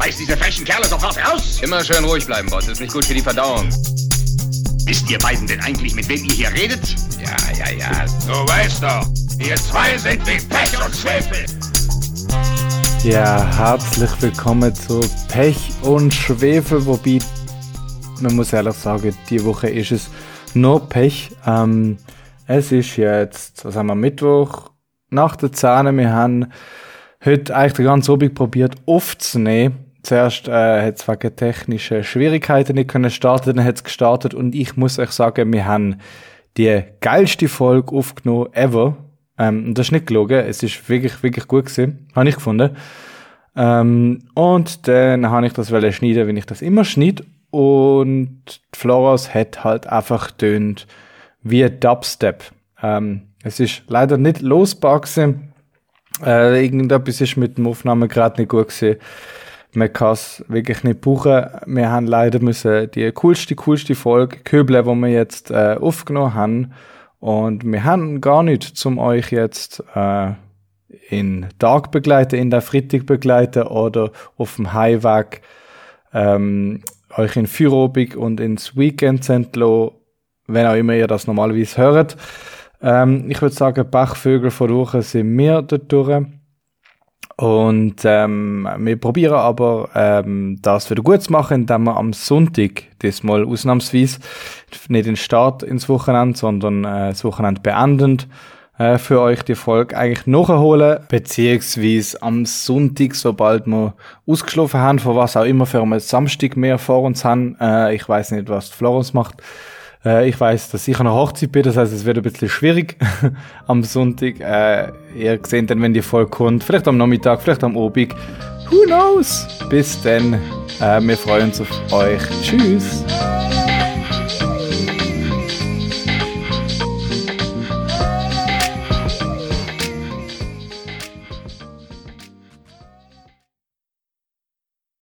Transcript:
Schmeiß diese frechen Kerle sofort raus! Immer schön ruhig bleiben, Boss. Ist nicht gut für die Verdauung. Wisst ihr beiden denn eigentlich, mit wem ihr hier redet? Ja, ja, ja. Du weißt doch, ihr zwei sind wie Pech und Schwefel. Ja, herzlich willkommen zu Pech und Schwefel, wobei man muss ehrlich sagen, die Woche ist es nur Pech. Ähm, es ist jetzt, was haben wir, Mittwoch nach der Zähne. Wir haben heute eigentlich den ganzen Abend probiert aufzunehmen. Zuerst äh, hat es wegen technischen Schwierigkeiten nicht können starten, dann hat es gestartet und ich muss euch sagen, wir haben die geilste Folge aufgenommen ever. Ähm, das ist nicht gelogen, es ist wirklich, wirklich gut gewesen, habe ich gefunden. Ähm, und dann habe ich das schneiden, wenn ich das immer schneide. Und Floros hat halt einfach tönt wie Dubstep. Ähm, es ist leider nicht losbar gewesen. Äh, irgendetwas ist mit dem Aufnahmegerät nicht gut gewesen. Man kann es wirklich nicht brauchen. Wir haben leider müssen die coolste, coolste Folge köbeln, die wir jetzt äh, aufgenommen haben. Und wir haben gar nicht zum euch jetzt äh, in Tag begleiten, in der Freitag begleiten oder auf dem Highweg ähm, euch in Feierabend und ins Weekend entlassen, wenn auch immer ihr das normalerweise hört. Ähm, ich würde sagen, Bachvögel vor Woche sind wir dort durch. Und ähm, wir probieren aber ähm, das wieder gut zu machen, indem wir am Sonntag, diesmal ausnahmsweise, nicht den Start ins Wochenende, sondern äh, das Wochenende beendend, äh, für euch die Folge eigentlich nachholen, beziehungsweise am Sonntag, sobald wir ausgeschlafen haben, von was auch immer für einen Samstag mehr vor uns haben. Äh, ich weiß nicht, was Florence macht. Äh, ich weiß, dass ich an der Hochzeit bin, das heißt, es wird ein bisschen schwierig am Sonntag. Äh, ihr seht dann, wenn die Folge kommt, vielleicht am Nachmittag, vielleicht am Abend. Who knows? Bis dann. Äh, wir freuen uns auf euch. Tschüss.